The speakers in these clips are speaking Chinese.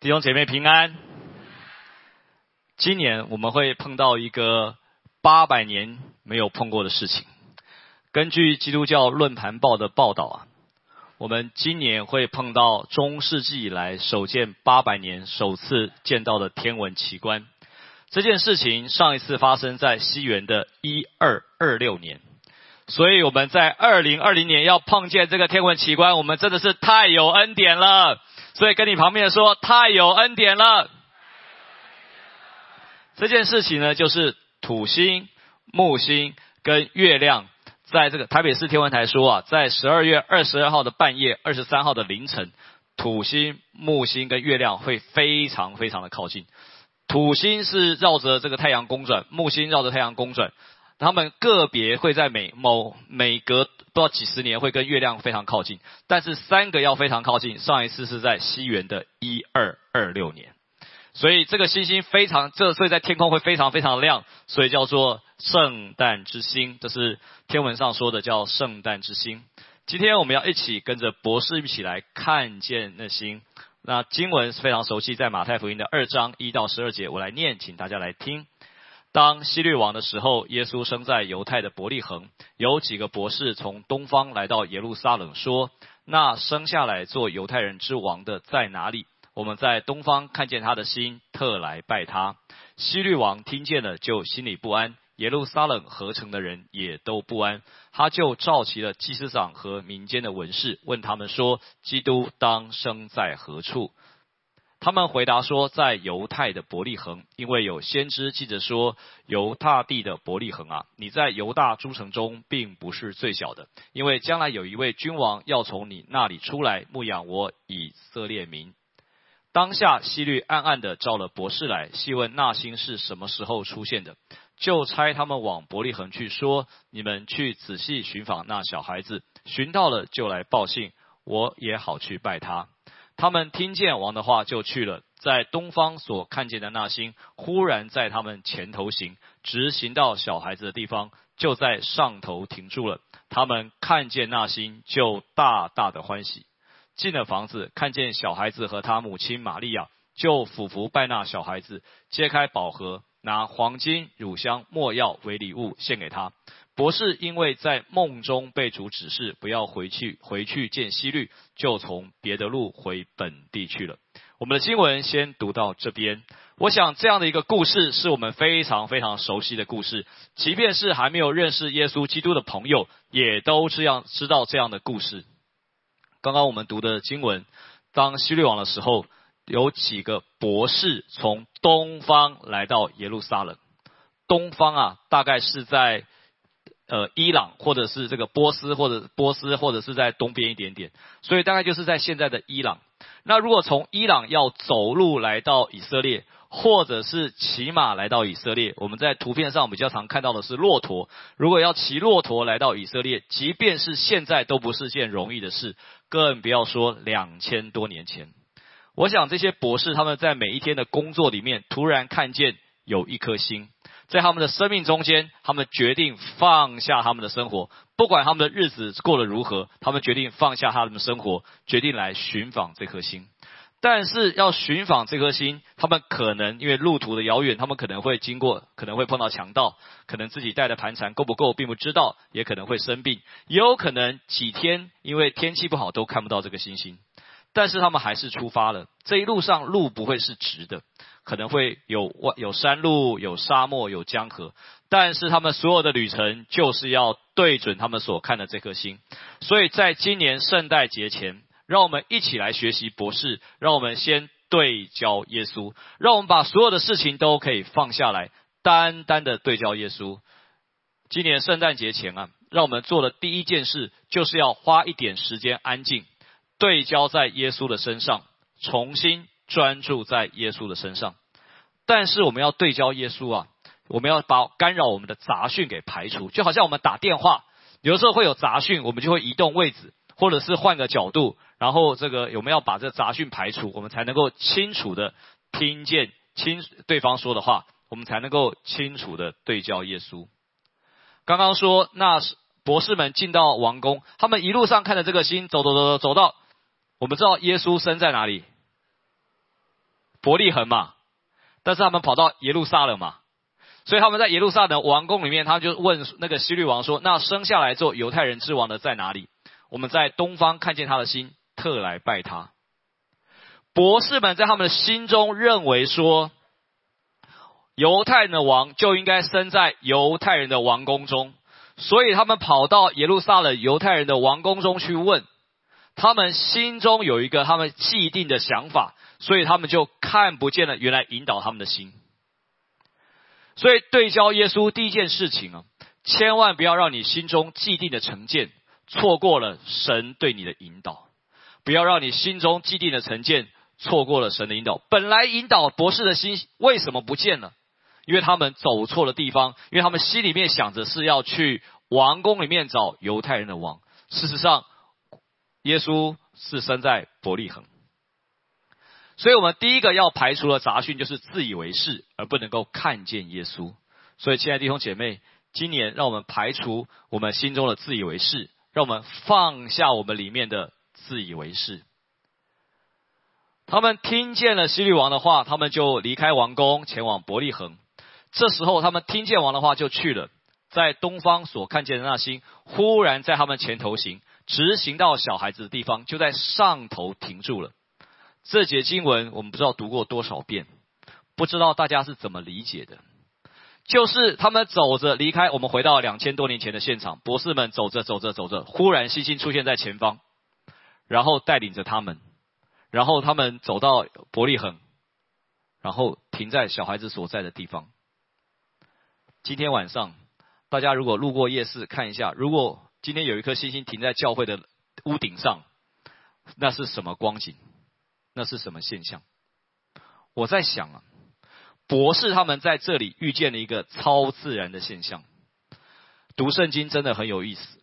弟兄姐妹平安。今年我们会碰到一个八百年没有碰过的事情。根据基督教论坛报的报道啊，我们今年会碰到中世纪以来首见八百年首次见到的天文奇观。这件事情上一次发生在西元的一二二六年，所以我们在二零二零年要碰见这个天文奇观，我们真的是太有恩典了。所以跟你旁边说，太有恩典了。这件事情呢，就是土星、木星跟月亮，在这个台北市天文台说啊，在十二月二十二号的半夜、二十三号的凌晨，土星、木星跟月亮会非常非常的靠近。土星是绕着这个太阳公转，木星绕着太阳公转。他们个别会在每某每隔不知道几十年会跟月亮非常靠近，但是三个要非常靠近。上一次是在西元的一二二六年，所以这个星星非常这所以在天空会非常非常亮，所以叫做圣诞之星，这是天文上说的叫圣诞之星。今天我们要一起跟着博士一起来看见那星。那经文是非常熟悉，在马太福音的二章一到十二节，我来念，请大家来听。当希律王的时候，耶稣生在犹太的伯利恒。有几个博士从东方来到耶路撒冷，说：“那生下来做犹太人之王的在哪里？我们在东方看见他的心，特来拜他。”希律王听见了，就心里不安；耶路撒冷合成的人也都不安。他就召集了祭司长和民间的文士，问他们说：“基督当生在何处？”他们回答说，在犹太的伯利恒，因为有先知记着说，犹大地的伯利恒啊，你在犹大诸城中并不是最小的，因为将来有一位君王要从你那里出来牧养我以色列民。当下希律暗暗的召了博士来，细问那星是什么时候出现的，就差他们往伯利恒去，说你们去仔细寻访那小孩子，寻到了就来报信，我也好去拜他。他们听见王的话，就去了。在东方所看见的那星，忽然在他们前头行，直行到小孩子的地方，就在上头停住了。他们看见那星，就大大的欢喜。进了房子，看见小孩子和他母亲玛利亚，就俯伏拜那小孩子，揭开宝盒，拿黄金、乳香、没药为礼物献给他。博士因为在梦中被主指示不要回去，回去见希律，就从别的路回本地去了。我们的经文先读到这边。我想这样的一个故事是我们非常非常熟悉的故事，即便是还没有认识耶稣基督的朋友，也都这样知道这样的故事。刚刚我们读的经文，当希律王的时候，有几个博士从东方来到耶路撒冷。东方啊，大概是在。呃，伊朗或者是这个波斯，或者波斯，或者是在东边一点点，所以大概就是在现在的伊朗。那如果从伊朗要走路来到以色列，或者是骑马来到以色列，我们在图片上比较常看到的是骆驼。如果要骑骆驼来到以色列，即便是现在都不是件容易的事，更不要说两千多年前。我想这些博士他们在每一天的工作里面，突然看见有一颗星。在他们的生命中间，他们决定放下他们的生活，不管他们的日子过得如何，他们决定放下他们的生活，决定来寻访这颗星。但是要寻访这颗星，他们可能因为路途的遥远，他们可能会经过，可能会碰到强盗，可能自己带的盘缠够不够并不知道，也可能会生病，也有可能几天因为天气不好都看不到这个星星。但是他们还是出发了，这一路上路不会是直的。可能会有有山路、有沙漠、有江河，但是他们所有的旅程就是要对准他们所看的这颗星。所以在今年圣诞节前，让我们一起来学习博士，让我们先对焦耶稣，让我们把所有的事情都可以放下来，单单的对焦耶稣。今年圣诞节前啊，让我们做的第一件事就是要花一点时间安静，对焦在耶稣的身上，重新专注在耶稣的身上。但是我们要对焦耶稣啊，我们要把干扰我们的杂讯给排除，就好像我们打电话，有时候会有杂讯，我们就会移动位置，或者是换个角度，然后这个我们要把这杂讯排除，我们才能够清楚的听见清对方说的话，我们才能够清楚的对焦耶稣。刚刚说那博士们进到王宫，他们一路上看着这个星，走走走走走到，我们知道耶稣生在哪里？伯利恒嘛，但是他们跑到耶路撒冷嘛，所以他们在耶路撒冷王宫里面，他就问那个希律王说：“那生下来做犹太人之王的在哪里？我们在东方看见他的心，特来拜他。”博士们在他们的心中认为说，犹太人的王就应该生在犹太人的王宫中，所以他们跑到耶路撒冷犹太人的王宫中去问。他们心中有一个他们既定的想法，所以他们就看不见了原来引导他们的心。所以对焦耶稣第一件事情啊，千万不要让你心中既定的成见错过了神对你的引导，不要让你心中既定的成见错过了神的引导。本来引导博士的心为什么不见了？因为他们走错了地方，因为他们心里面想着是要去王宫里面找犹太人的王，事实上。耶稣是生在伯利恒，所以我们第一个要排除的杂讯就是自以为是，而不能够看见耶稣。所以，亲爱的弟兄姐妹，今年让我们排除我们心中的自以为是，让我们放下我们里面的自以为是。他们听见了希律王的话，他们就离开王宫，前往伯利恒。这时候，他们听见王的话，就去了。在东方所看见的那星，忽然在他们前头行。直行到小孩子的地方，就在上头停住了。这节经文我们不知道读过多少遍，不知道大家是怎么理解的。就是他们走着离开，我们回到两千多年前的现场，博士们走着走着走着，忽然星星出现在前方，然后带领着他们，然后他们走到伯利恒，然后停在小孩子所在的地方。今天晚上，大家如果路过夜市看一下，如果。今天有一颗星星停在教会的屋顶上，那是什么光景？那是什么现象？我在想啊，博士他们在这里遇见了一个超自然的现象。读圣经真的很有意思，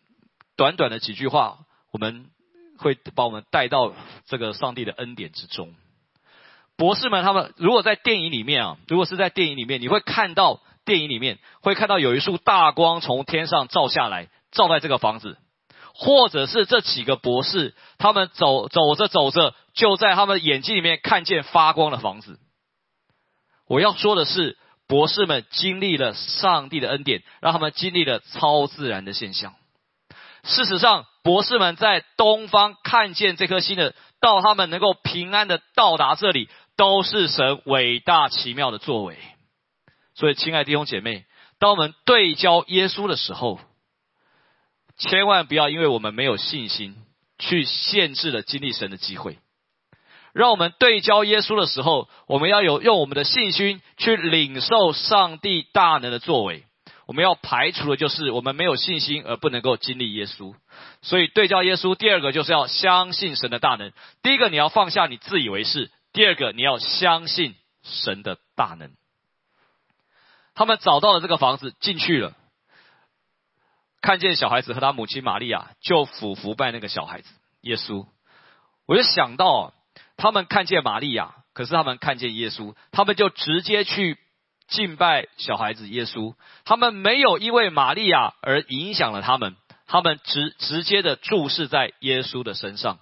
短短的几句话，我们会把我们带到这个上帝的恩典之中。博士们他们如果在电影里面啊，如果是在电影里面，你会看到电影里面会看到有一束大光从天上照下来。照在这个房子，或者是这几个博士，他们走走着走着，就在他们眼睛里面看见发光的房子。我要说的是，博士们经历了上帝的恩典，让他们经历了超自然的现象。事实上，博士们在东方看见这颗星的，到他们能够平安的到达这里，都是神伟大奇妙的作为。所以，亲爱的弟兄姐妹，当我们对焦耶稣的时候，千万不要因为我们没有信心，去限制了经历神的机会。让我们对焦耶稣的时候，我们要有用我们的信心去领受上帝大能的作为。我们要排除的就是我们没有信心而不能够经历耶稣。所以对焦耶稣，第二个就是要相信神的大能。第一个你要放下你自以为是，第二个你要相信神的大能。他们找到了这个房子，进去了。看见小孩子和他母亲玛利亚，就俯伏拜那个小孩子耶稣。我就想到，他们看见玛利亚，可是他们看见耶稣，他们就直接去敬拜小孩子耶稣。他们没有因为玛利亚而影响了他们，他们直直接的注视在耶稣的身上。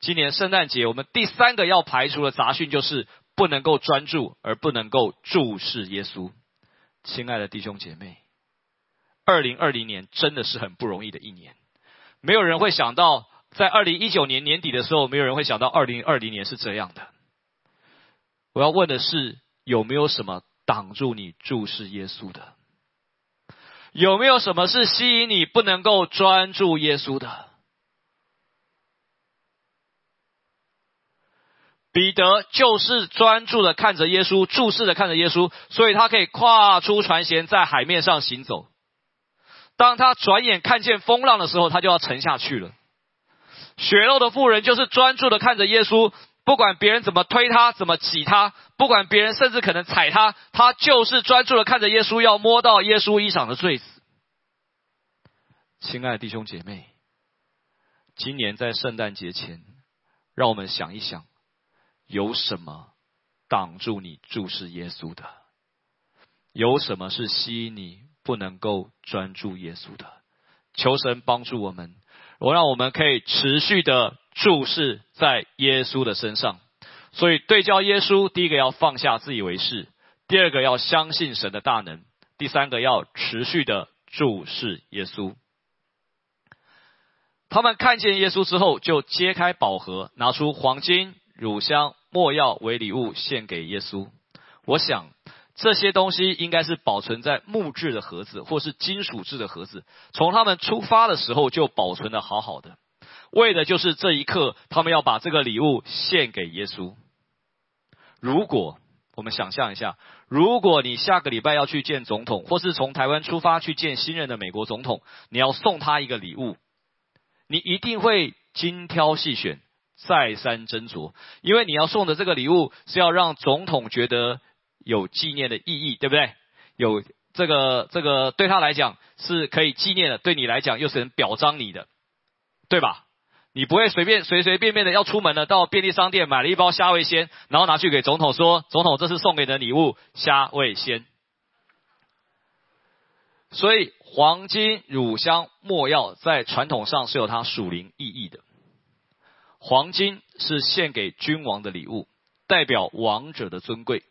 今年圣诞节，我们第三个要排除的杂讯就是不能够专注而不能够注视耶稣。亲爱的弟兄姐妹。二零二零年真的是很不容易的一年，没有人会想到，在二零一九年年底的时候，没有人会想到二零二零年是这样的。我要问的是，有没有什么挡住你注视耶稣的？有没有什么是吸引你不能够专注耶稣的？彼得就是专注的看着耶稣，注视的看着耶稣，所以他可以跨出船舷，在海面上行走。当他转眼看见风浪的时候，他就要沉下去了。血肉的妇人就是专注的看着耶稣，不管别人怎么推他、怎么挤他，不管别人甚至可能踩他，他就是专注的看着耶稣，要摸到耶稣衣裳的坠子。亲爱的弟兄姐妹，今年在圣诞节前，让我们想一想，有什么挡住你注视耶稣的？有什么是吸引你？不能够专注耶稣的，求神帮助我们，我让我们可以持续的注视在耶稣的身上。所以对焦耶稣，第一个要放下自以为是，第二个要相信神的大能，第三个要持续的注视耶稣。他们看见耶稣之后，就揭开宝盒，拿出黄金、乳香、没药为礼物献给耶稣。我想这些东西应该是保存在木质的盒子，或是金属制的盒子。从他们出发的时候就保存的好好的，为的就是这一刻，他们要把这个礼物献给耶稣。如果我们想象一下，如果你下个礼拜要去见总统，或是从台湾出发去见新任的美国总统，你要送他一个礼物。你一定会精挑细选，再三斟酌，因为你要送的这个礼物是要让总统觉得有纪念的意义，对不对？有这个这个对他来讲是可以纪念的，对你来讲又是能表彰你的，对吧？你不会随便随随便便的要出门了，到便利商店买了一包虾味鲜，然后拿去给总统说：“总统，这是送给你的礼物，虾味鲜。”所以。黄金、乳香、没药，在传统上是有它属灵意义的。黄金是献给君王的礼物，代表王者的尊贵。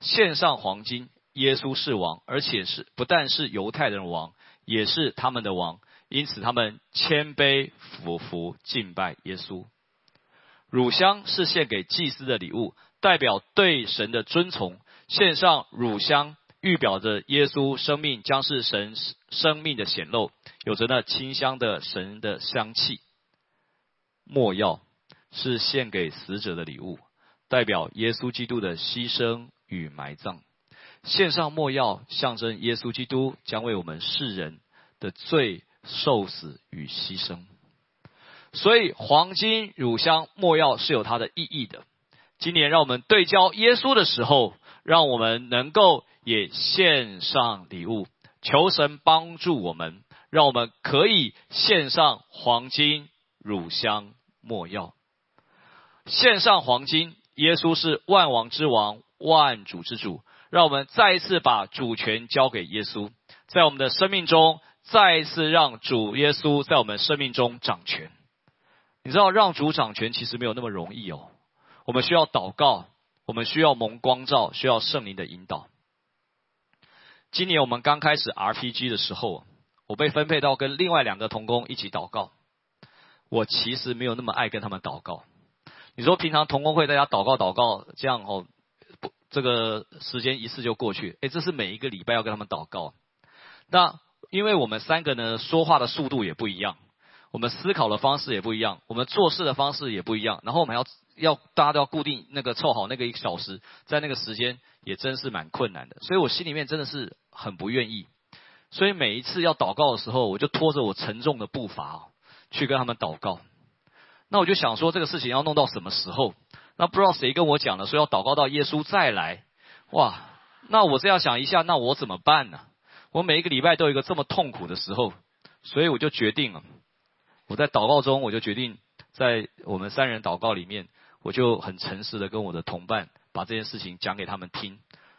献上黄金，耶稣是王，而且是不但是犹太人王，也是他们的王，因此他们谦卑俯伏敬拜耶稣。乳香是献给祭司的礼物，代表对神的尊崇。献上乳香。预表着耶稣生命将是神生命的显露，有着那清香的神的香气。墨药是献给死者的礼物，代表耶稣基督的牺牲与埋葬。献上墨药，象征耶稣基督将为我们世人的罪受死与牺牲。所以，黄金、乳香、墨药是有它的意义的。今年，让我们对焦耶稣的时候，让我们能够。也献上礼物，求神帮助我们，让我们可以献上黄金、乳香、没药。献上黄金，耶稣是万王之王、万主之主，让我们再一次把主权交给耶稣，在我们的生命中再一次让主耶稣在我们生命中掌权。你知道，让主掌权其实没有那么容易哦。我们需要祷告，我们需要蒙光照，需要圣灵的引导。今年我们刚开始 RPG 的时候，我被分配到跟另外两个同工一起祷告。我其实没有那么爱跟他们祷告。你说平常同工会大家祷告祷告这样哦，这个时间一次就过去。诶，这是每一个礼拜要跟他们祷告。那因为我们三个呢说话的速度也不一样，我们思考的方式也不一样，我们做事的方式也不一样。然后我们要要大家都要固定那个凑好那个一个小时，在那个时间。也真是蛮困难的，所以我心里面真的是很不愿意。所以每一次要祷告的时候，我就拖着我沉重的步伐去跟他们祷告。那我就想说，这个事情要弄到什么时候？那不知道谁跟我讲了，说要祷告到耶稣再来。哇，那我这样想一下，那我怎么办呢？我每一个礼拜都有一个这么痛苦的时候，所以我就决定了，我在祷告中，我就决定在我们三人祷告里面，我就很诚实的跟我的同伴。把这件事情讲给他们听，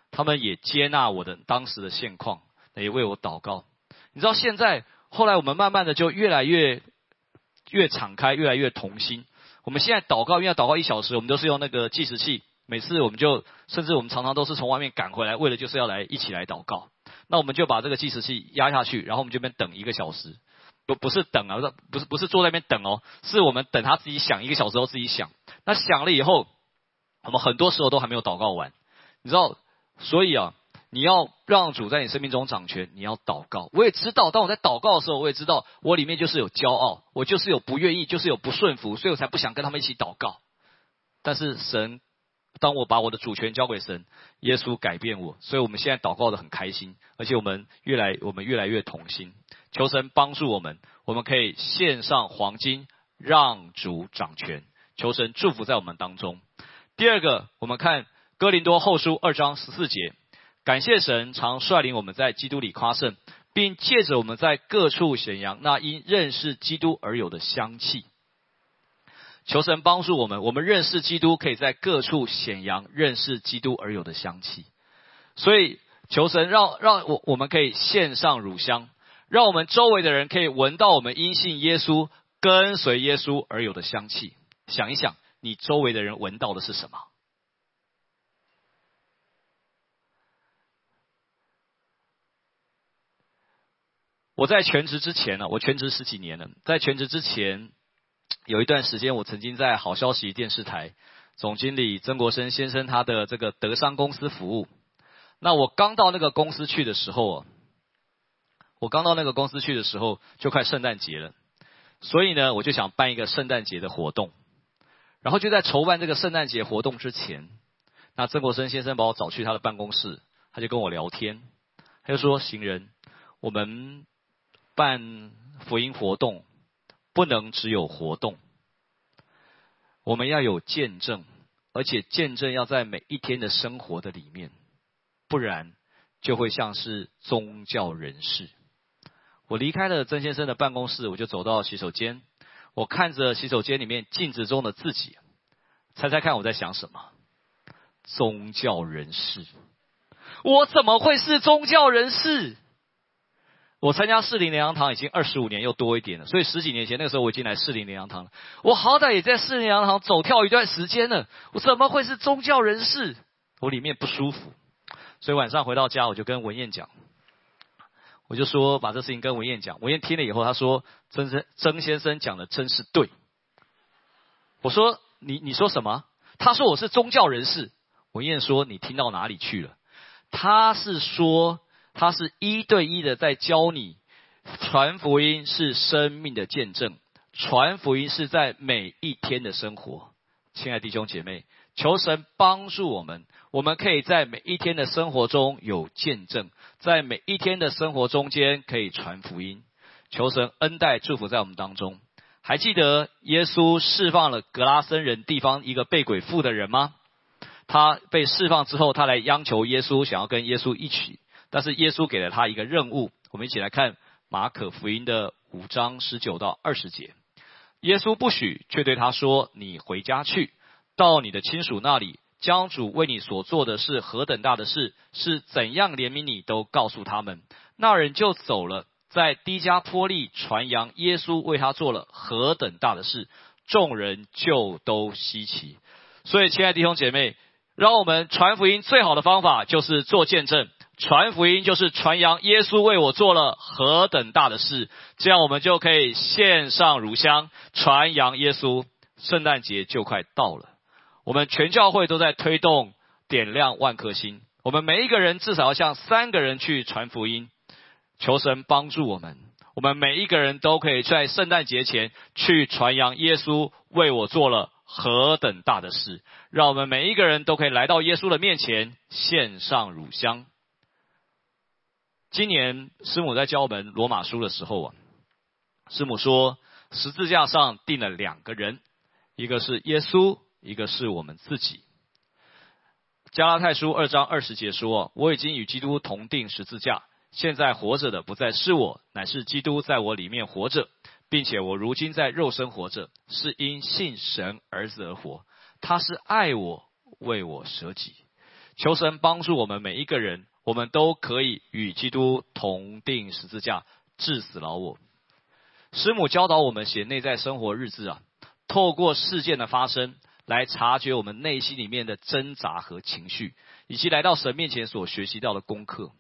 他们也接纳我的当时的现况，也为我祷告。你知道现在后来我们慢慢的就越来越越敞开，越来越同心。我们现在祷告，因为要祷告一小时，我们都是用那个计时器。每次我们就甚至我们常常都是从外面赶回来，为了就是要来一起来祷告。那我们就把这个计时器压下去，然后我们这边等一个小时，不不是等啊，不是不是坐在那边等哦，是我们等他自己响一个小时后自己响。那响了以后。我们很多时候都还没有祷告完，你知道，所以啊，你要让主在你生命中掌权，你要祷告。我也知道，当我在祷告的时候，我也知道我里面就是有骄傲，我就是有不愿意，就是有不顺服，所以我才不想跟他们一起祷告。但是神，当我把我的主权交给神，耶稣改变我，所以我们现在祷告的很开心，而且我们越来我们越来越同心，求神帮助我们，我们可以献上黄金，让主掌权，求神祝福在我们当中。第二个，我们看哥林多后书二章十四节，感谢神常率领我们在基督里夸胜，并借着我们在各处显扬那因认识基督而有的香气。求神帮助我们，我们认识基督，可以在各处显扬认识基督而有的香气。所以求神让让我我们可以献上乳香，让我们周围的人可以闻到我们因信耶稣、跟随耶稣而有的香气。想一想。你周围的人闻到的是什么？我在全职之前呢，我全职十几年了，在全职之前有一段时间，我曾经在好消息电视台总经理曾国生先生他的这个德商公司服务。那我刚到那个公司去的时候啊，我刚到那个公司去的时候就快圣诞节了，所以呢，我就想办一个圣诞节的活动。然后就在筹办这个圣诞节活动之前，那曾国生先生把我找去他的办公室，他就跟我聊天，他就说：“行人，我们。”办福音活动不能只有活动，我们要有见证，而且见证要在每一天的生活的里面，不然就会像是宗教人士。我离开了曾先生的办公室，我就走到洗手间，我看着洗手间里面镜子中的自己，猜猜看我在想什么？宗教人士？我怎么会是宗教人士？我参加士林莲阳堂已经二十五年又多一点了，所以十几年前那个时候我已经来士林莲阳堂了。我好歹也在士林莲阳堂走跳一段时间了，我怎么会是宗教人士？我里面不舒服，所以晚上回到家我就跟文燕讲，我就说把这事情跟文燕讲。文燕听了以后，他说：“曾曾曾先生讲的真是对。”我说：“你你说什么？”他说：“我是宗教人士。”文燕说：“你听到哪里去了？”他是说。他是一对一的在教你，传福音是生命的见证，传福音是在每一天的生活。亲爱弟兄姐妹，求神帮助我们，我们可以在每一天的生活中有见证，在每一天的生活中间可以传福音。求神恩待祝福在我们当中。还记得耶稣释放了格拉森人地方一个被鬼附的人吗？他被释放之后，他来央求耶稣，想要跟耶稣一起。但是耶稣给了他一个任务，我们一起来看马可福音的五章十九到二十节。耶稣不许，却对他说：“你回家去，到你的亲属那里，将主为你所做的是何等大的事，是怎样怜悯你，都告诉他们。”那人就走了，在低加坡利传扬耶稣为他做了何等大的事，众人就都稀奇。所以，亲爱的弟兄姐妹，让我们传福音最好的方法就是做见证。传福音就是传扬耶稣为我做了何等大的事，这样我们就可以献上乳香，传扬耶稣。圣诞节就快到了，我们全教会都在推动点亮万颗星。我们每一个人至少要向三个人去传福音，求神帮助我们。我们每一个人都可以在圣诞节前去传扬耶稣为我做了何等大的事，让我们每一个人都可以来到耶稣的面前，献上乳香。今年师母在教我们罗马书的时候啊，师母说十字架上钉了两个人，一个是耶稣，一个是我们自己。加拉太书二章二十节说：“我已经与基督同定十字架，现在活着的不再是我，乃是基督在我里面活着，并且我如今在肉身活着，是因信神儿子而活。他是爱我，为我舍己。求神帮助我们每一个人。”我们都可以与基督同定十字架，致死老我。师母教导我们写内在生活日志啊，透过事件的发生来察觉我们内心里面的挣扎和情绪，以及来到神面前所学习到的功课。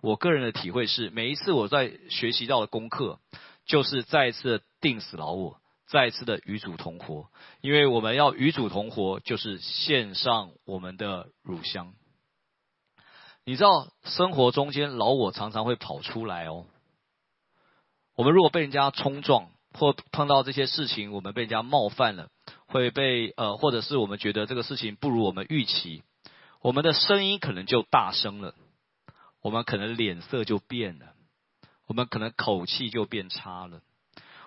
我个人的体会是，每一次我在学习到的功课，就是再一次定死老我，再一次的与主同活。因为我们要与主同活，就是献上我们的乳香。你知道生活中间老我常常会跑出来哦。我们如果被人家冲撞，或碰到这些事情，我们被人家冒犯了，会被呃，或者是我们觉得这个事情不如我们预期，我们的声音可能就大声了，我们可能脸色就变了，我们可能口气就变差了，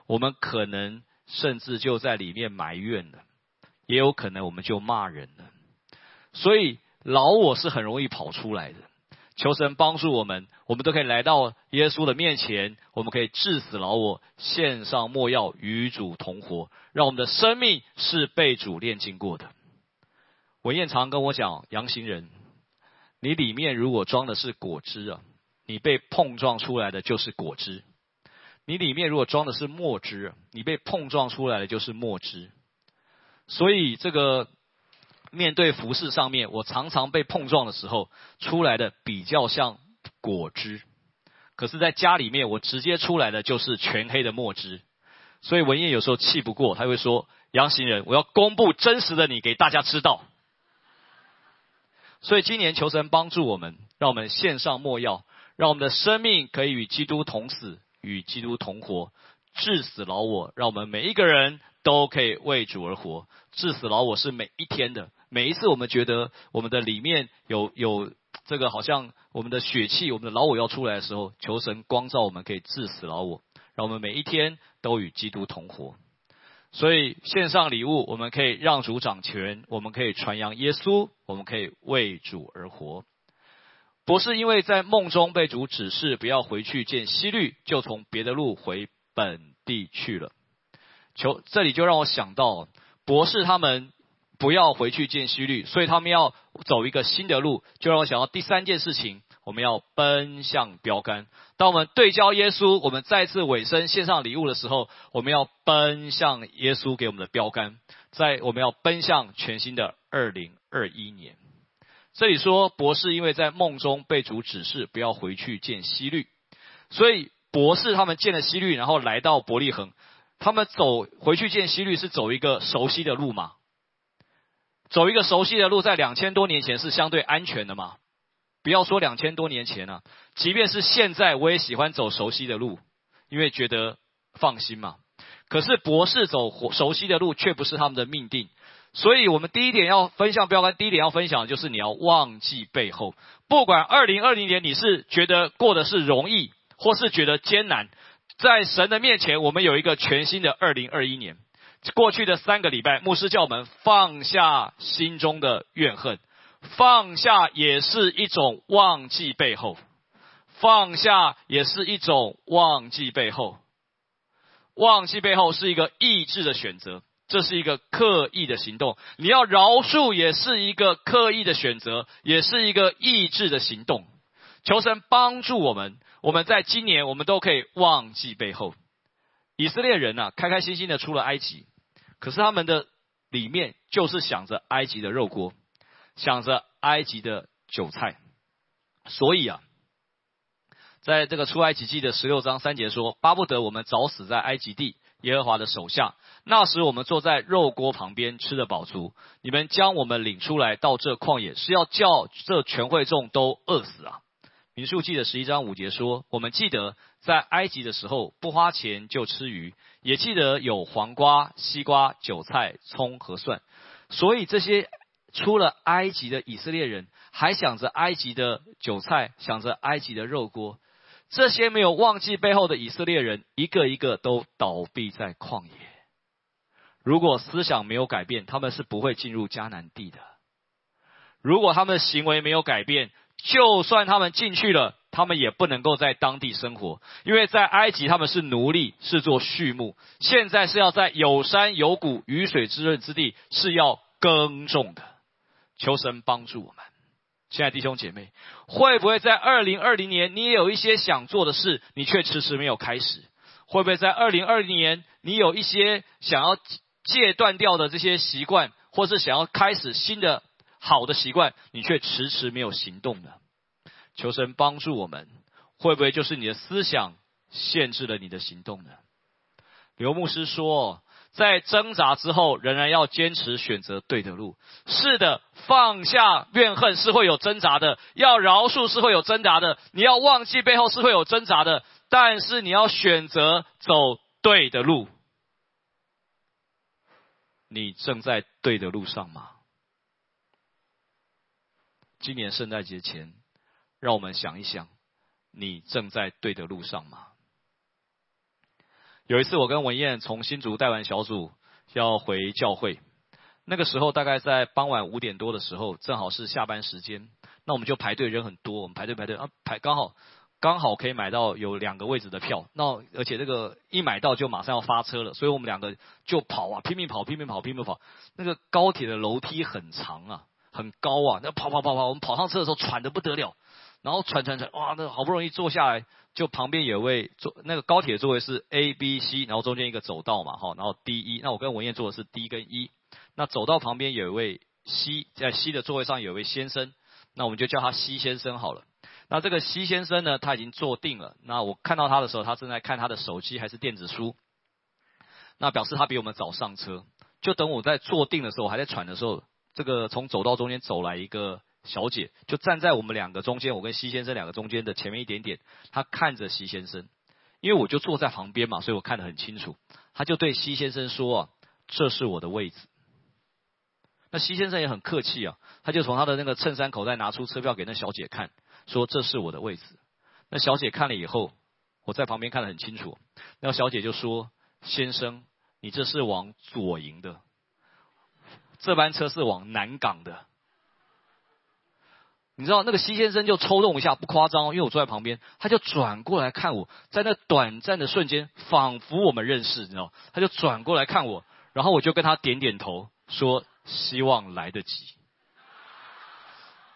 我们可能甚至就在里面埋怨了，也有可能我们就骂人了，所以。老我是很容易跑出来的，求神帮助我们，我们都可以来到耶稣的面前，我们可以致死老我，献上莫药，与主同活，让我们的生命是被主炼净过的。文彦常跟我讲，杨行人，你里面如果装的是果汁啊，你被碰撞出来的就是果汁；你里面如果装的是墨汁，你被碰撞出来的就是墨汁。所以这个。面对服饰上面，我常常被碰撞的时候出来的比较像果汁。可是在家里面我直接出来的就是全黑的墨汁。所以文彦有时候气不过，他会说：“杨行人，我要公布真实的你给大家知道。”所以今年求神帮助我们，让我们献上墨药，让我们的生命可以与基督同死，与基督同活，致死老我。让我们每一个人都可以为主而活。致死老我是每一天的，每一次我们觉得我们的里面有有这个好像我们的血气，我们的老我要出来的时候，求神光照我们，可以致死老我。让我们每一天都与基督同活，所以献上礼物，我们可以让主掌权，我们可以传扬耶稣，我们可以为主而活。博士因为在梦中被主指示不要回去见希律，就从别的路回本地去了。求这里就让我想到，博士他们不要回去见希律，所以他们要走一个新的路，就让我想到第三件事情。我们要奔向标杆。当我们对焦耶稣，我们再次尾声献上礼物的时候，我们要奔向耶稣给我们的标杆。在我们要奔向全新的二零二一年。这里说，博士因为在梦中被主指示不要回去见希律，所以博士他们见了希律，然后来到伯利恒。他们走回去见希律是走一个熟悉的路吗？走一个熟悉的路，在两千多年前是相对安全的嘛？不要说两千多年前了，即便是现在，我也喜欢走熟悉的路，因为觉得放心嘛。可是博士走熟悉的路，却不是他们的命定。所以我们第一点要分享标杆，第一点要分享的就是你要忘记背后。不管二零二零年你是觉得过的是容易，或是觉得艰难，在神的面前，我们有一个全新的二零二一年。过去的三个礼拜，牧师叫我们放下心中的怨恨。放下也是一种忘记背后，放下也是一种忘记背后，忘记背后是一个意志的选择，这是一个刻意的行动。你要饶恕也是一个刻意的选择，也是一个意志的行动。求神帮助我们，我们在今年我们都可以忘记背后。以色列人呐，开开心心的出了埃及，可是他们的里面就是想着埃及的肉锅。想着埃及的韭菜，所以啊，在这个出埃及记的十六章三节说：“巴不得我们早死在埃及地，耶和华的手下。那时我们坐在肉锅旁边，吃的饱足。你们将我们领出来到这旷野，是要叫这全会众都饿死啊！”民数记的十一章五节说：“我们记得在埃及的时候，不花钱就吃鱼，也记得有黄瓜、西瓜、韭菜、葱和蒜。所以这些。”出了埃及的以色列人，还想着埃及的韭菜，想着埃及的肉锅。这些没有忘记背后的以色列人，一个一个都倒闭在旷野。如果思想没有改变，他们是不会进入迦南地的。如果他们的行为没有改变，就算他们进去了，他们也不能够在当地生活，因为在埃及他们是奴隶，是做畜牧。现在是要在有山有谷、雨水滋润之地，是要耕种的。求神帮助我们，亲爱弟兄姐妹，会不会在二零二零年，你也有一些想做的事，你却迟迟没有开始？会不会在二零二零年，你有一些想要戒断掉的这些习惯，或是想要开始新的好的习惯，你却迟迟没有行动呢？求神帮助我们，会不会就是你的思想限制了你的行动呢？刘牧师说。在挣扎之后，仍然要坚持选择对的路。是的，放下怨恨是会有挣扎的，要饶恕是会有挣扎的，你要忘记背后是会有挣扎的。但是你要选择走对的路。你正在对的路上吗？今年圣诞节前，让我们想一想，你正在对的路上吗？有一次，我跟文燕从新竹带完小组要回教会，那个时候大概在傍晚五点多的时候，正好是下班时间，那我们就排队，人很多，我们排队排队啊排刚好刚好可以买到有两个位置的票，那而且这个一买到就马上要发车了，所以我们两个就跑啊拼命跑拼命跑拼命跑，那个高铁的楼梯很长啊很高啊，那跑跑跑跑，我们跑上车的时候喘得不得了。然后喘喘喘，哇，那好不容易坐下来，就旁边有位坐那个高铁座位是 A、B、C，然后中间一个走道嘛，哈，然后 D、E，那我跟文燕坐的是 D 跟 E，那走道旁边有一位 C，在 C 的座位上有一位先生，那我们就叫他 C 先生好了。那这个西先生呢，他已经坐定了。那我看到他的时候，他正在看他的手机还是电子书。那表示他比我们早上车。就等我在坐定的时候，我还在喘的时候，这个从走道中间走来一个小姐，就站在我们两个中间，我跟西先生两个中间的前面一点点。她看着西先生，因为我就坐在旁边嘛，所以我看得很清楚。她就对西先生说：“啊，这是我的位置。”那西先生也很客气啊，他就从他的那个衬衫口袋拿出车票给那小姐看，说：“这是我的位置。”那小姐看了以后，我在旁边看得很清楚。那小姐就说：“先生，你这是往左营的，这班车是往南港的。”你知道那个西先生就抽动一下，不夸张，因为我坐在旁边，他就转过来看我，在那短暂的瞬间，仿佛我们认识，你知道，他就转过来看我，然后我就跟他点点头，说希望来得及。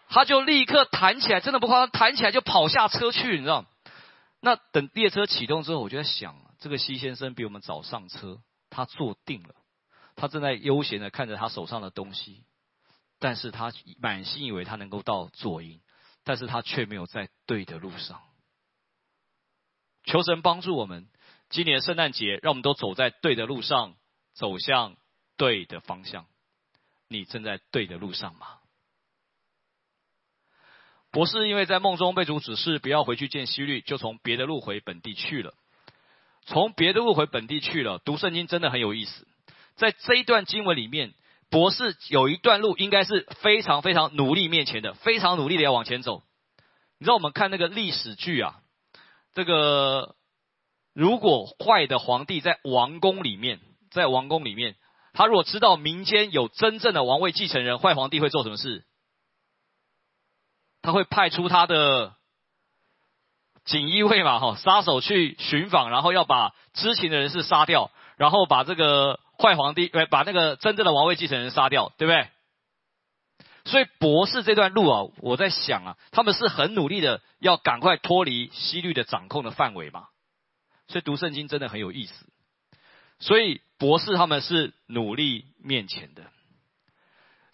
他就立刻弹起来，真的不夸张，弹起来就跑下车去，你知道？那等列车启动之后，我就在想，这个西先生比我们早上车，他坐定了，他正在悠闲的看着他手上的东西。但是他满心以为他能够到左营，但是他却没有在对的路上。求神帮助我们，今年圣诞节，让我们都走在对的路上，走向对的方向。你正在对的路上吗？博士因为在梦中被主指示不要回去见希律，就从别的路回本地去了。从别的路回本地去了，读圣经真的很有意思。在这一段经文里面。博士有一段路应该是非常非常努力面前的，非常努力的要往前走。你知道我们看那个历史剧啊，这个如果坏的皇帝在王宫里面，在王宫里面，他如果知道民间有真正的王位继承人，坏皇帝会做什么事？他会派出他的锦衣卫嘛，哈，杀手去寻访，然后要把知情的人士杀掉，然后把这个。坏皇帝，对，把那个真正的王位继承人杀掉，对不对？所以博士这段路啊，我在想啊，他们是很努力的，要赶快脱离西律的掌控的范围嘛。所以读圣经真的很有意思。所以博士他们是努力面前的。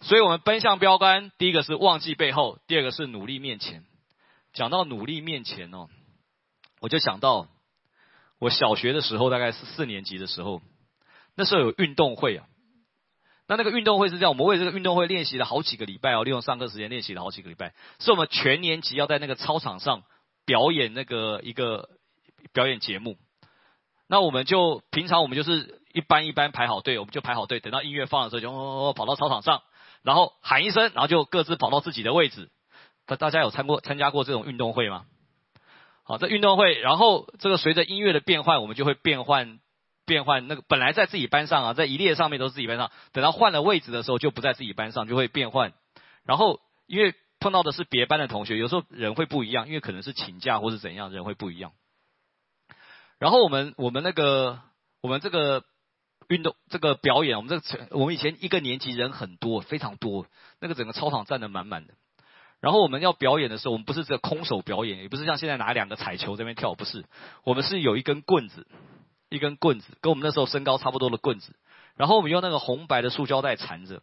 所以我们奔向标杆，第一个是忘记背后，第二个是努力面前。讲到努力面前哦，我就想到我小学的时候，大概是四年级的时候。那时候有运动会啊，那那个运动会是这样，我们为这个运动会练习了好几个礼拜哦，利用上课时间练习了好几个礼拜，是我们全年级要在那个操场上表演那个一个表演节目。那我们就平常我们就是一班一班排好队，我们就排好队，等到音乐放的时候就跑到操场上，然后喊一声，然后就各自跑到自己的位置。大大家有参过参加过这种运动会吗？好，这运动会，然后这个随着音乐的变换，我们就会变换。变换那个本来在自己班上啊，在一列上面都是自己班上，等到换了位置的时候就不在自己班上，就会变换。然后因为碰到的是别班的同学，有时候人会不一样，因为可能是请假或是怎样，人会不一样。然后我们我们那个我们这个运动这个表演，我们这个我们以前一个年级人很多，非常多，那个整个操场站得满满的。然后我们要表演的时候，我们不是这空手表演，也不是像现在拿两个彩球这边跳，不是，我们是有一根棍子。一根棍子，跟我们那时候身高差不多的棍子，然后我们用那个红白的塑胶袋缠着，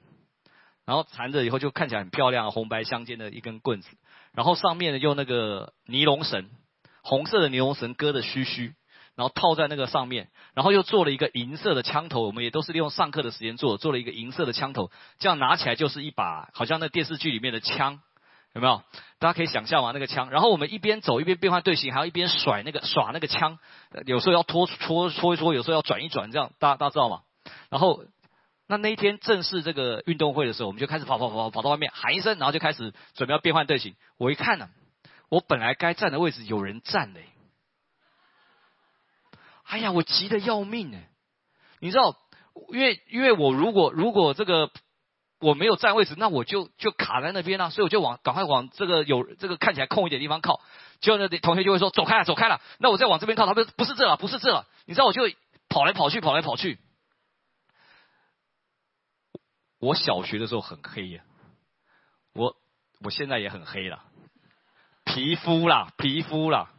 然后缠着以后就看起来很漂亮，红白相间的一根棍子，然后上面呢用那个尼龙绳，红色的尼龙绳割的须须，然后套在那个上面，然后又做了一个银色的枪头，我们也都是利用上课的时间做，做了一个银色的枪头，这样拿起来就是一把，好像那电视剧里面的枪。有没有？大家可以想象嘛，那个枪。然后我们一边走一边变换队形，还要一边甩那个耍那个枪。有时候要拖搓搓一搓，有时候要转一转，这样大家大家知道吗？然后那那一天正式这个运动会的时候，我们就开始跑跑跑跑到外面喊一声，然后就开始准备要变换队形。我一看呢，我本来该站的位置有人站嘞。哎呀，我急得要命哎！你知道，因为因为我如果如果这个。我没有站位置，那我就就卡在那边了，所以我就往赶快往这个有这个看起来空一点地方靠。结果那同学就会说走开了，走开了。那我再往这边靠，他们不是这了，不是这了。你知道我就跑来跑去，跑来跑去。我小学的时候很黑呀，我我现在也很黑了，皮肤啦，皮肤啦。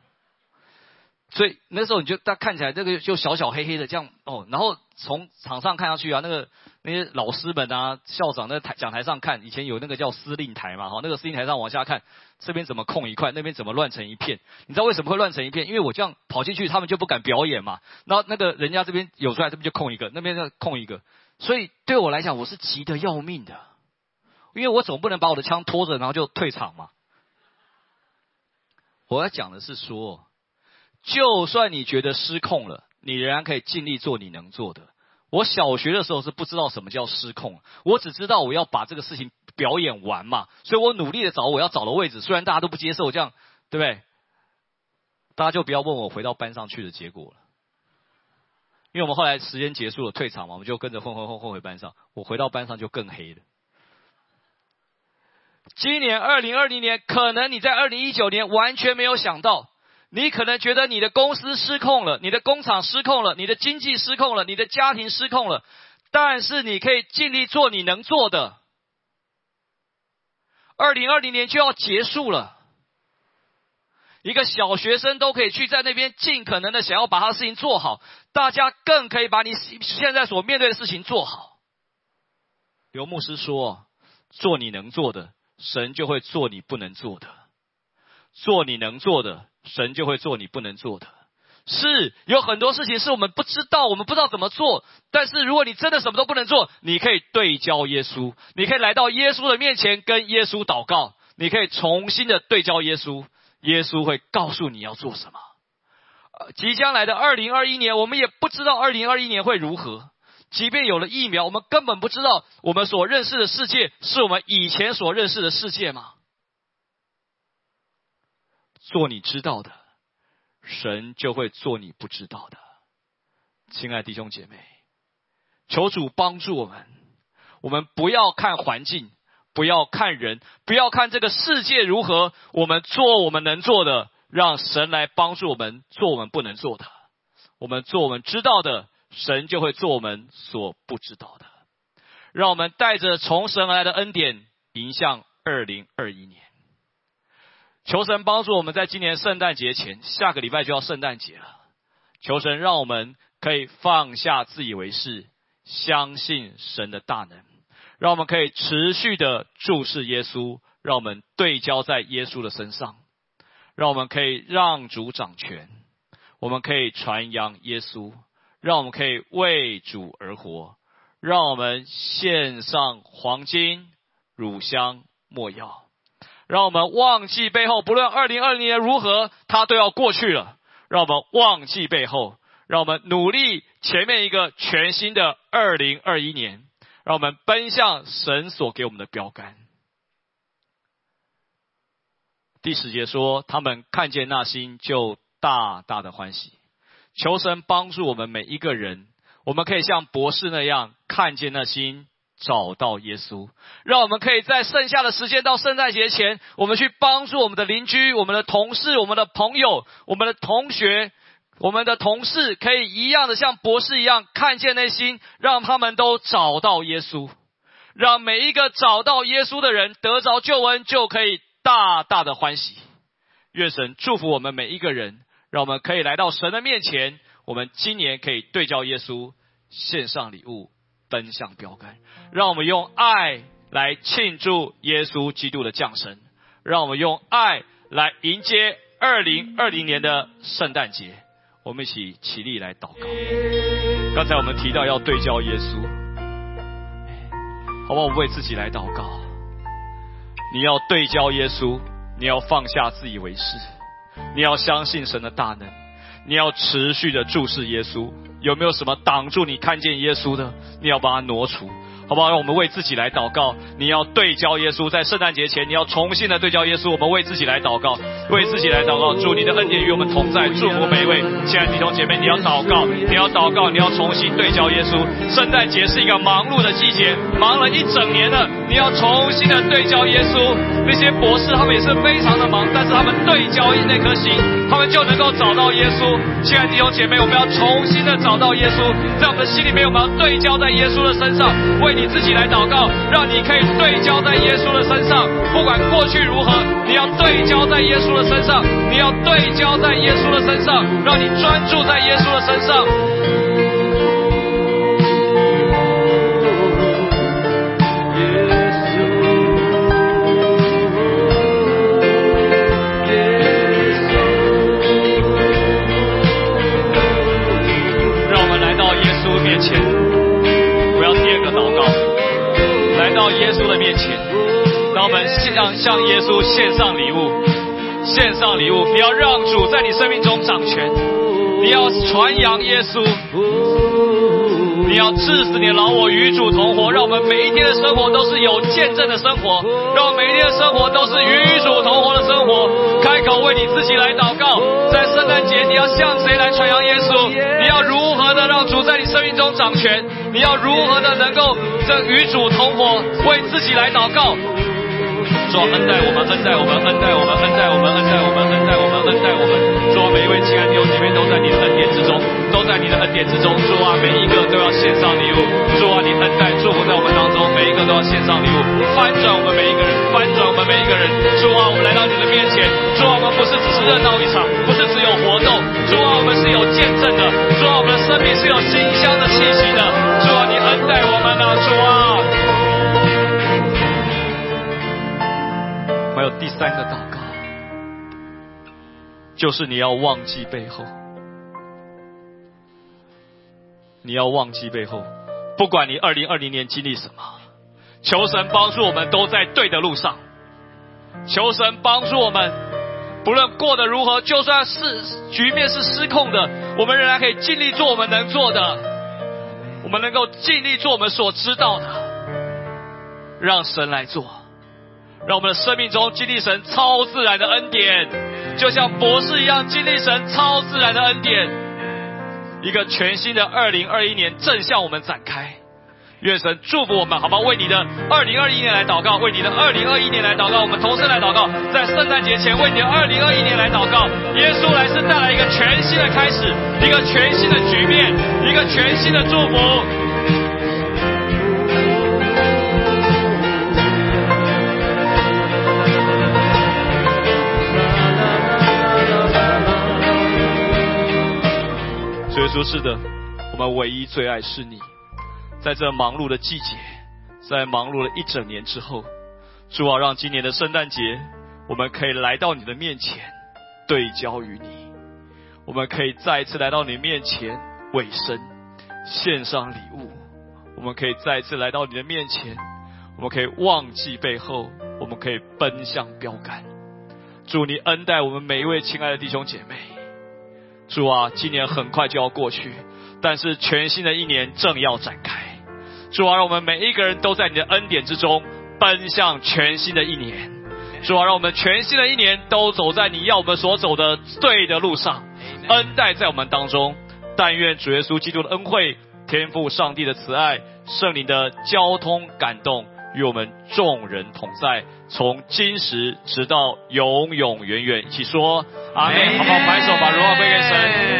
所以那时候你就他看起来这个就小小黑黑的这样哦，然后从场上看下去啊，那个那些老师们啊、校长在台讲台上看，以前有那个叫司令台嘛，哈，那个司令台上往下看，这边怎么空一块，那边怎么乱成一片？你知道为什么会乱成一片？因为我这样跑进去，他们就不敢表演嘛。然后那个人家这边有出来，这边就空一个，那边就空一个。所以对我来讲，我是急得要命的，因为我总不能把我的枪拖着，然后就退场嘛。我要讲的是说。就算你觉得失控了，你仍然可以尽力做你能做的。我小学的时候是不知道什么叫失控，我只知道我要把这个事情表演完嘛，所以我努力的找我要找的位置。虽然大家都不接受，这样对不对？大家就不要问我回到班上去的结果了，因为我们后来时间结束了退场嘛，我们就跟着混混混混回班上。我回到班上就更黑了。今年二零二零年，可能你在二零一九年完全没有想到。你可能觉得你的公司失控了，你的工厂失控了，你的经济失控了，你的家庭失控了，但是你可以尽力做你能做的。二零二零年就要结束了，一个小学生都可以去在那边尽可能的想要把他的事情做好，大家更可以把你现在所面对的事情做好。刘牧师说：“做你能做的，神就会做你不能做的；做你能做的。”神就会做你不能做的，是有很多事情是我们不知道，我们不知道怎么做。但是如果你真的什么都不能做，你可以对焦耶稣，你可以来到耶稣的面前跟耶稣祷告，你可以重新的对焦耶稣，耶稣会告诉你要做什么。即将来的二零二一年，我们也不知道二零二一年会如何。即便有了疫苗，我们根本不知道我们所认识的世界是我们以前所认识的世界吗？做你知道的，神就会做你不知道的。亲爱弟兄姐妹，求主帮助我们。我们不要看环境，不要看人，不要看这个世界如何。我们做我们能做的，让神来帮助我们做我们不能做的。我们做我们知道的，神就会做我们所不知道的。让我们带着从神而来的恩典，迎向二零二一年。求神帮助我们在今年圣诞节前，下个礼拜就要圣诞节了。求神让我们可以放下自以为是，相信神的大能，让我们可以持续的注视耶稣，让我们对焦在耶稣的身上，让我们可以让主掌权，我们可以传扬耶稣，让我们可以为主而活，让我们献上黄金、乳香、没药。让我们忘记背后，不论二零二零年如何，它都要过去了。让我们忘记背后，让我们努力前面一个全新的二零二一年。让我们奔向神所给我们的标杆。第十节说，他们看见那星，就大大的欢喜。求神帮助我们每一个人，我们可以像博士那样看见那星。找到耶稣，让我们可以在剩下的时间到圣诞节前，我们去帮助我们的邻居、我们的同事、我们的朋友、我们的同学、我们的同事，可以一样的像博士一样看见内心，让他们都找到耶稣，让每一个找到耶稣的人得着救恩，就可以大大的欢喜。愿神祝福我们每一个人，让我们可以来到神的面前，我们今年可以对照耶稣，献上礼物。奔向标杆，让我们用爱来庆祝耶稣基督的降生，让我们用爱来迎接二零二零年的圣诞节。我们一起起立来祷告。刚才我们提到要对焦耶稣，好不好？我们为自己来祷告。你要对焦耶稣，你要放下自以为是，你要相信神的大能，你要持续的注视耶稣。有没有什么挡住你看见耶稣的？你要把它挪除，好不好？让我们为自己来祷告。你要对焦耶稣，在圣诞节前，你要重新的对焦耶稣。我们为自己来祷告，为自己来祷告。主，你的恩典与我们同在，祝福每一位亲爱的弟兄姐妹。你要祷告，你要祷告，你要重新对焦耶稣。圣诞节是一个忙碌的季节，忙了一整年了。你要重新的对焦耶稣。那些博士他们也是非常的忙，但是他们对焦那颗心，他们就能够找到耶稣。亲爱的弟兄姐妹，我们要重新的找到耶稣，在我们的心里面，我们要对焦在耶稣的身上，为你自己来祷告，让你可以对焦在耶稣的身上。不管过去如何，你要对焦在耶稣的身上，你要对焦在耶稣的身上，让你专注在耶稣的身上。我们向向耶稣献上礼物，献上礼物。你要让主在你生命中掌权，你要传扬耶稣，你要致死你老我，与主同活。让我们每一天的生活都是有见证的生活，让我们每一天的生活都是与主同活的生活。开口为你自己来祷告，在圣诞节你要向谁来传扬耶稣？你要如何的让主在你生命中掌权？你要如何的能够这与主同活，为自己来祷告？主恩待我们，恩待我们，恩待我们，恩待我们，恩待我们，恩待我们，恩待我们。主啊，每一位亲爱的弟兄姐妹都在你的恩典之中，都在你的恩典之中。主啊，每一个都要献上礼物。主啊，你恩待祝福在我们当中，每一个都要献上礼物，翻转我们每一个人，翻转我们每一个人。主啊，我们来到你的面前。主啊，我们不是只是热闹一场，不是只有活动。主啊，我们是有见证的。主啊，我们的生命是有馨香的气息的。主啊，你恩待我们啊，主啊。还有第三个祷告，就是你要忘记背后，你要忘记背后，不管你二零二零年经历什么，求神帮助我们都在对的路上，求神帮助我们，不论过得如何，就算是局面是失控的，我们仍然可以尽力做我们能做的，我们能够尽力做我们所知道的，让神来做。让我们的生命中经历神超自然的恩典，就像博士一样经历神超自然的恩典。一个全新的二零二一年正向我们展开，愿神祝福我们，好不好？为你的二零二一年来祷告，为你的二零二一年来祷告，我们同时来祷告，在圣诞节前为你的二零二一年来祷告。耶稣来是带来一个全新的开始，一个全新的局面，一个全新的祝福。说是的，我们唯一最爱是你。在这忙碌的季节，在忙碌了一整年之后，主啊，让今年的圣诞节，我们可以来到你的面前，对焦于你。我们可以再一次来到你面前，委身，献上礼物。我们可以再一次来到你的面前，我们可以忘记背后，我们可以奔向标杆。祝你恩待我们每一位亲爱的弟兄姐妹。主啊，今年很快就要过去，但是全新的一年正要展开。主啊，让我们每一个人都在你的恩典之中奔向全新的一年。主啊，让我们全新的一年都走在你要我们所走的对的路上，恩待在我们当中。但愿主耶稣基督的恩惠、天赋上帝的慈爱、圣灵的交通感动与我们众人同在，从今时直到永永远远。一起说。阿门！好不好？拍手，把荣耀归给神。